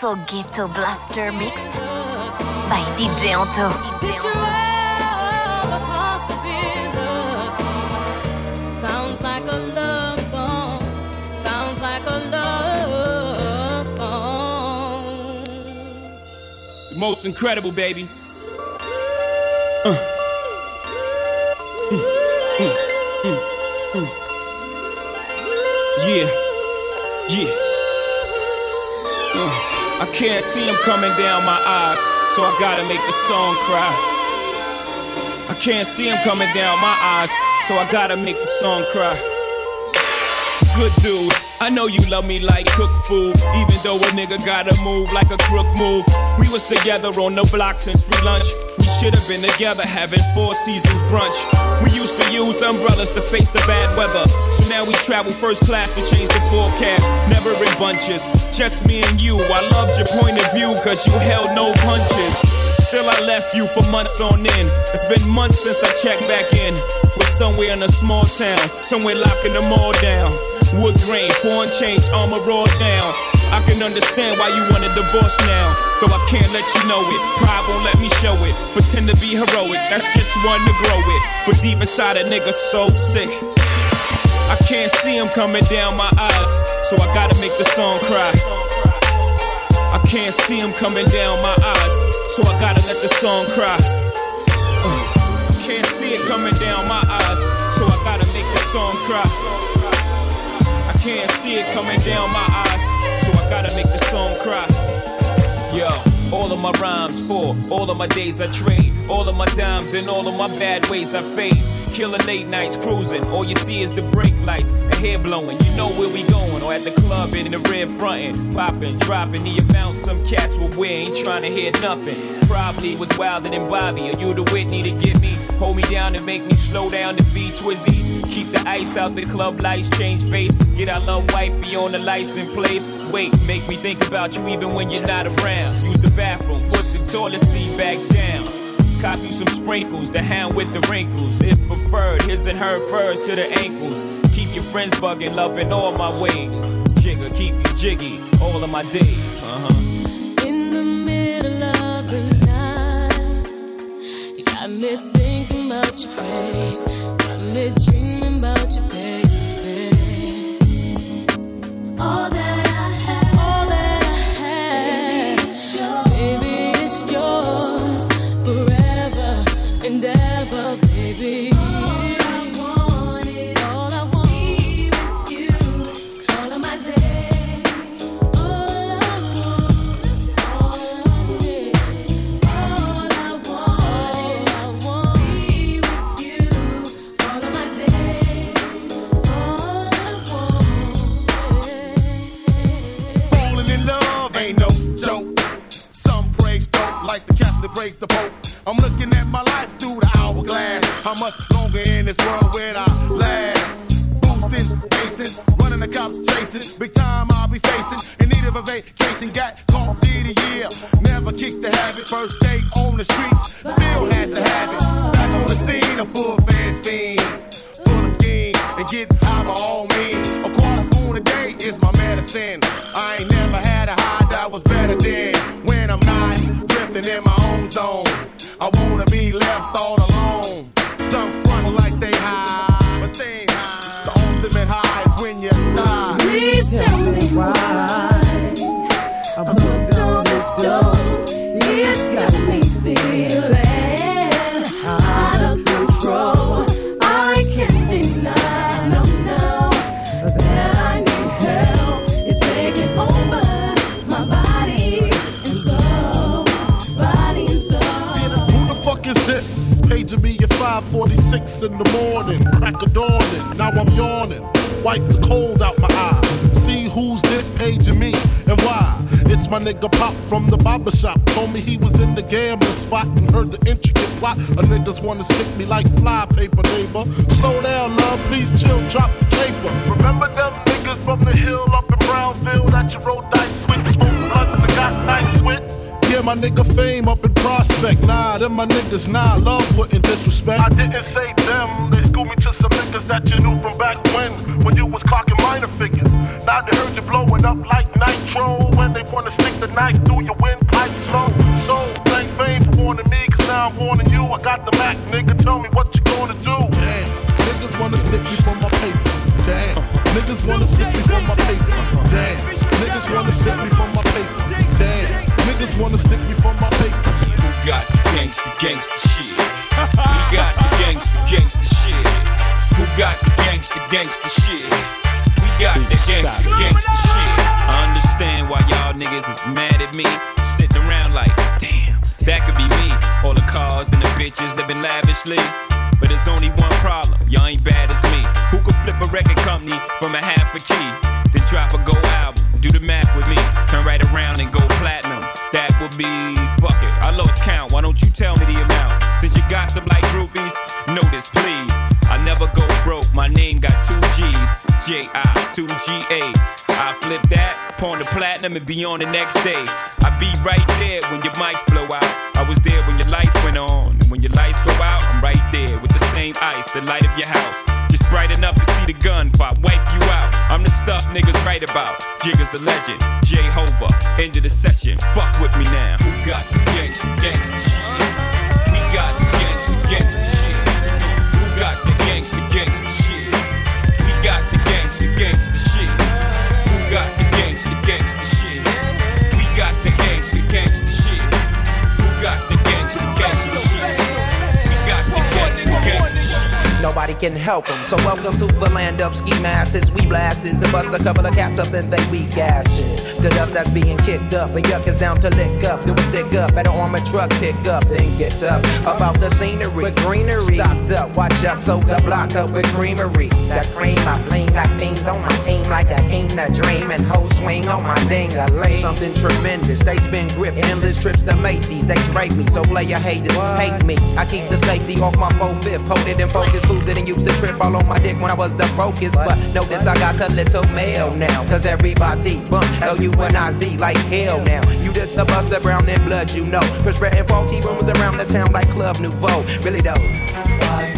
So Ghetto Blaster mixed by DJ Anto. Picture of a possibility. Sounds like a love song. Sounds like a love song. Most incredible, baby. Uh. Mm, mm, mm, mm. Yeah, yeah. I can't see him coming down my eyes, so I gotta make the song cry. I can't see him coming down my eyes, so I gotta make the song cry. Good dude, I know you love me like cook food, even though a nigga gotta move like a crook move. We was together on the block since free lunch. Should have been together having four seasons brunch. We used to use umbrellas to face the bad weather. So now we travel first class to change the forecast. Never in bunches, just me and you. I loved your point of view, cause you held no punches. Still, I left you for months on end. It's been months since I checked back in. We're somewhere in a small town, somewhere locking them all down. Wood grain, foreign change, armor raw down. I can understand why you want a divorce now. Though I can't let you know it. Pride won't let me show it. Pretend to be heroic, that's just one to grow it. But deep inside a nigga so sick. I can't see him coming down my eyes, so I gotta make the song cry. I can't see him coming down my eyes, so I gotta let the song cry. Uh, can't see it coming down my eyes, so I gotta make the song cry. I can't see it coming down my eyes, gotta make the song cry. Yo, all of my rhymes for all of my days I trade, all of my dimes and all of my bad ways I fade. Killing late nights cruising, all you see is the brake lights, the hair blowing. You know where we going, or at the club in the red frontin', popping, dropping the amount some cats will wear. Ain't trying to hear nothing. Probably was wilder than Bobby, or you the Whitney to get me. Hold me down and make me slow down to be Twizzy. Keep the ice out the club lights, change base. Get our love wifey on the license place. Wait, make me think about you even when you're not around. Use the bathroom, put the toilet seat back down. Cop you some sprinkles, the hound with the wrinkles. If preferred, his and her furs to the ankles. Keep your friends bugging, loving all my ways. Jigga, keep you jiggy, all of my days. Uh huh. Day on the streets, still has to have it. Wipe the cold out my eye. See who's this paging me and why. It's my nigga Pop from the barber shop. Told me he was in the gambling spot and heard the intricate plot. A niggas wanna stick me like fly paper, neighbor. Slow down, love, please chill, drop the paper. Remember them niggas from the hill up in Brownsville that you rolled dice with? Smoke blunts and got nice? Yeah, my nigga fame up in prospect. Nah, them my niggas, nah, love wouldn't disrespect. I didn't say them, they schooled me to niggas niggas that you knew from back when, when you was clocking minor figures. Now they heard you blowing up like nitro, when they wanna stick the knife through your windpipe. So, so, thank fame for warning me, cause now I'm warning you. I got the Mac, nigga, tell me what you gonna do. Damn, niggas wanna stick me for my paper. Damn, niggas wanna stick me for my paper. Damn, niggas wanna stick me for my paper. Damn, niggas wanna stick me for my paper. Who got gangsta gangsta gangsta shit? We got the gangsta shit. I understand why y'all niggas is mad at me. Sitting around like, damn, that could be me. All the cars and the bitches living lavishly. But there's only one problem, y'all ain't bad as me. Who could flip a record company from a half a key? Then drop a gold album, do the math with me. Turn right around and go platinum. That would be, fuck it, I lost count. Why don't you tell me the amount? Since you gossip like groupies, know this please. I never go broke, my name got two G's. J-I, 2-G-A. I flip that, pawn the platinum and be on the next day. I be right there when your mics blow out. I was there when your lights went on. And when your lights go out, I'm right there with the same ice, the light of your house. Just bright enough to see the gun I wipe you out. I'm the stuff niggas write about. Jigga's a legend. Jehovah, end of the session. Fuck with me now. Who got the gangsta gangsta shit? We got the gangsta gangsta gangsta Nobody can help them. So welcome to the land of ski masses. We blasses and bust a couple of caps up and they weak asses. To dust that's being kicked up. And yuck is down to lick up. Do a stick up at an armored truck pick up. Then gets up about the scenery. With greenery. Stocked up. Watch out. So the block up with creamery. The cream, I bling, got things on my team like a king to dream and whole swing on my ding a ling. Something tremendous. They spin grip. Endless trips to Macy's. They drape me. So play your haters. Hate me. I keep the safety off my 4 fifth, Hold it in focus. Fools used to trip all on my dick when I was the brokest. But notice I got a little mail now. Cause everybody bump L-U-N-I-Z like hell now. You just a buster brown in blood, you know. Spreading faulty rumors around the town like Club Nouveau. Really though.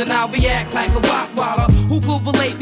And I'll react like a rock waller. Who could relate?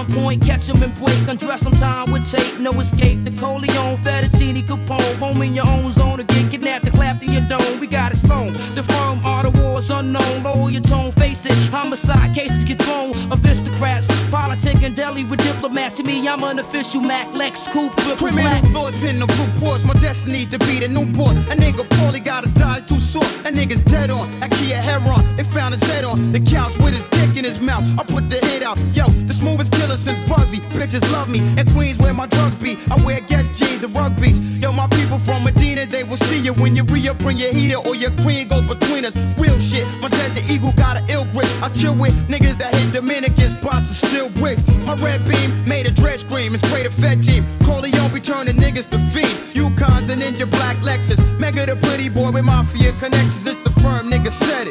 At gunpoint, catch 'em and break, undress 'em time with tape, no escape. The Corleone, Fettuccine, Capone, home in your own zone get kidnapped and clapped in your dome. We got it sewn. The firm all the wars unknown. Lower your tone, face it. Homicide cases get thrown. Aristocrats, politic and deli with diplomats. diplomacy. Me, I'm an official Mac Lex triple Criminal black. thoughts in the reports. My destiny's to be the Newport. A nigga poorly gotta die too short. A nigga's dead on. I Kia Heron. They found his head on the couch with his dick in his mouth. I put the hit out. Yo, the smoothest killer Bugsy. Bitches love me. And Queens where my drugs be. I wear Guess jeans and rugbies. Yo, my people from Medina, they will see you when you re-up, bring your heater or your queen goes between us. Real shit. My Desert Eagle got an ill grip. I chill with niggas that hit Dominicans, spots and still bricks. My red beam made a dread scream and sprayed a fed team. Corleone be turning niggas to fiends. Yukons and Ninja Black Lexus. Mega the pretty boy with mafia connections. It's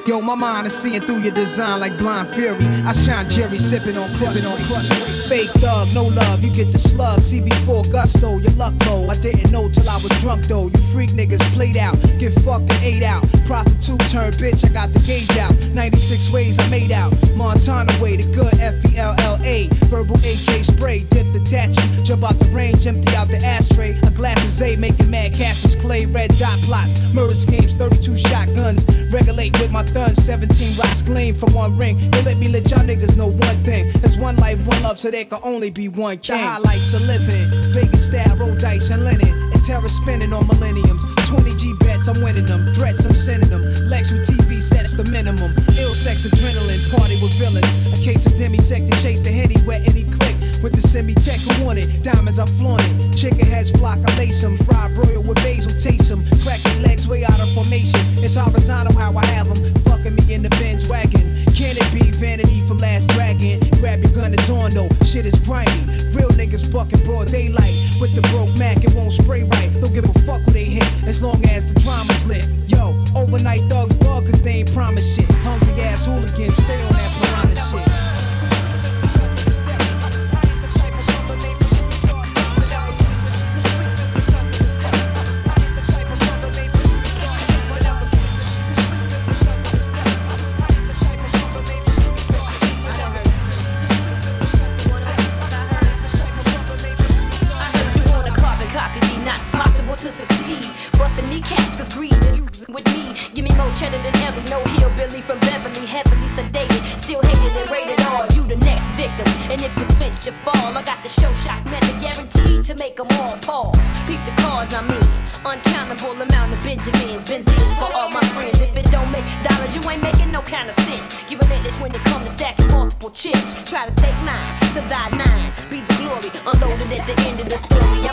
Yo, my mind is seeing through your design like blind fury. I shine Jerry sipping on sipping on crush. Fake thug, no love, you get the slug. See before gusto, your luck low. I didn't know till I was drunk though. You freak niggas played out, get fucked and ate out. Prostitute turned bitch, I got the gauge out. 96 ways I made out. Montana way, the good F E L L A. Verbal AK spray, dip the tattoo. Jump out the range, empty out the ashtray. A glass of Z, making mad cashes. Clay, red dot plots. Murder schemes, 32 shotguns. Regulate with my thuns, 17 rocks gleam for one ring. They let me let y'all niggas know one thing. There's one life, one love, so there can only be one king. The highlights of living. Vegas style, roll dice and linen. Terror spinning on millenniums. 20 G bets, I'm winning them. Threats, I'm sending them. Lex with TV sets the minimum. Ill sex, adrenaline, party with villains. A case of demisec to chase the henny wet any click. With the semi tech who want it. Diamonds, I flaunt it. Chicken heads flock, I lace them. Fried broil with basil, taste them. Cracking legs way out of formation. It's horizontal how I have them. Fucking me in the Benz wagon. Can it be vanity from Last Dragon? Grab your gun, it's on though. Shit is grimy. Real niggas bucking broad daylight. With the broke Mac, it won't spray right. Don't give a fuck who they hit, as long as the drama's lit. Yo, overnight thugs bug, cause they ain't promise shit. Hungry ass hooligans, stay on that piranha shit. To succeed. Busting kneecaps, cause greed is with me. Give me more cheddar than Ellie, no hillbilly from Beverly, heavily sedated. Still hated and rated all, you the next victim. And if you flinch, you fall. I got the show shot method guaranteed to make them all pause. Peep the cars I'm in, uncountable amount of Benjamins, Benzines for all my friends. If it don't make dollars, you ain't making no kind of sense. Give You relentless when it comes to stacking multiple chips. Try to take mine, survive nine, be the glory. Unloaded at the end of the story,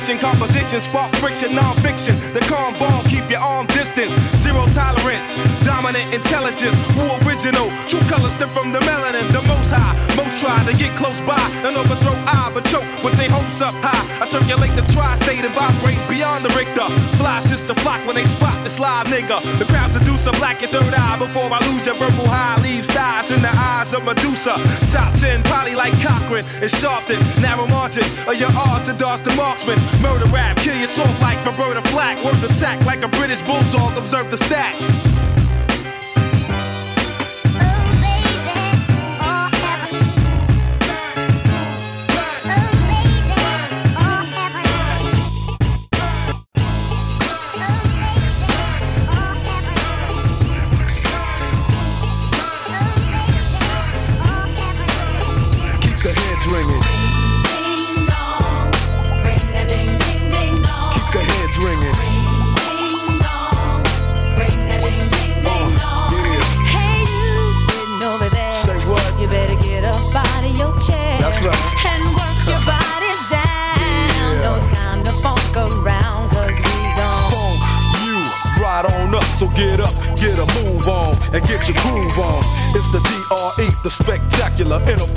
Edition composition, spark friction, non-fiction. The calm bomb, keep your arm distance. Zero tolerance, dominant intelligence. Who original? True colors stem from the melanin, the most high. Most try to get close by and overthrow Sister flock when they spot this live nigga. The crowd seduce a black your third eye before I lose your verbal high. Leave stars in the eyes of Medusa. Top 10, probably like Cochran and Sharpton. Narrow margin of your odds to dodge the marksman. Murder rap, kill your soft like Roberta Flack. Words attack like a British bulldog. Observe the stats.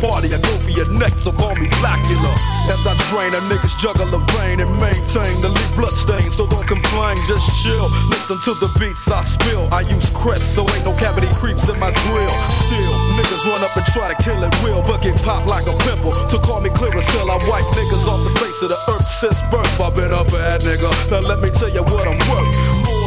Party, I go for your neck, so call me Blacula. As I drain a nigga's jugular vein and maintain the leave blood stain, so don't complain, just chill. Listen to the beats I spill. I use crest, so ain't no cavity creeps in my grill. Still, niggas run up and try to kill it will, but get popped like a pimple. So call me Clearasil, I wipe niggas off the face of the earth since birth. I've been a bad nigga. Now let me tell you what I'm worth.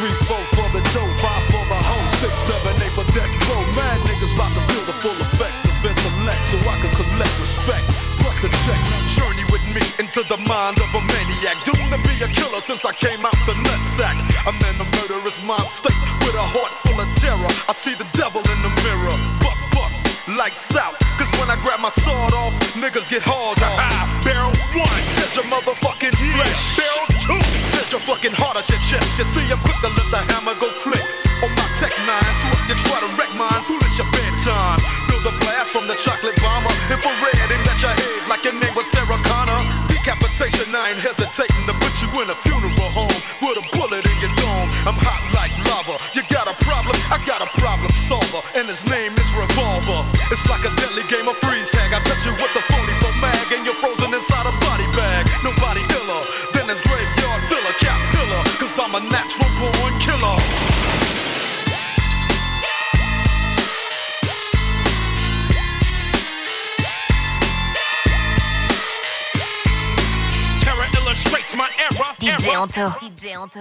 Three, four for the dough, five for the home, six, seven, eight for deck low. Mad niggas about to feel the full effect of intellect so I can collect respect. Plus a check, journey with me into the mind of a maniac. Doomed to be a killer since I came out the nutsack. I'm in a murderous mind state with a heart full of terror. I see the devil in the mirror. Buck, buck, lights out. Cause when I grab my sword off, niggas get hauled off. Your fucking heart at your chest. You see, I'm quick to let the hammer go click. On my tech nine, so if you try to wreck mine, foolish your bedtime. Feel the blast from the chocolate bomber. Infrared, aim at your head like your name was Sarah Connor. Decapitation, I ain't hesitating to put you in a funeral home with a bullet in your dome. I'm hot like lava. You got a problem? I got a problem solver, and his name Illustrates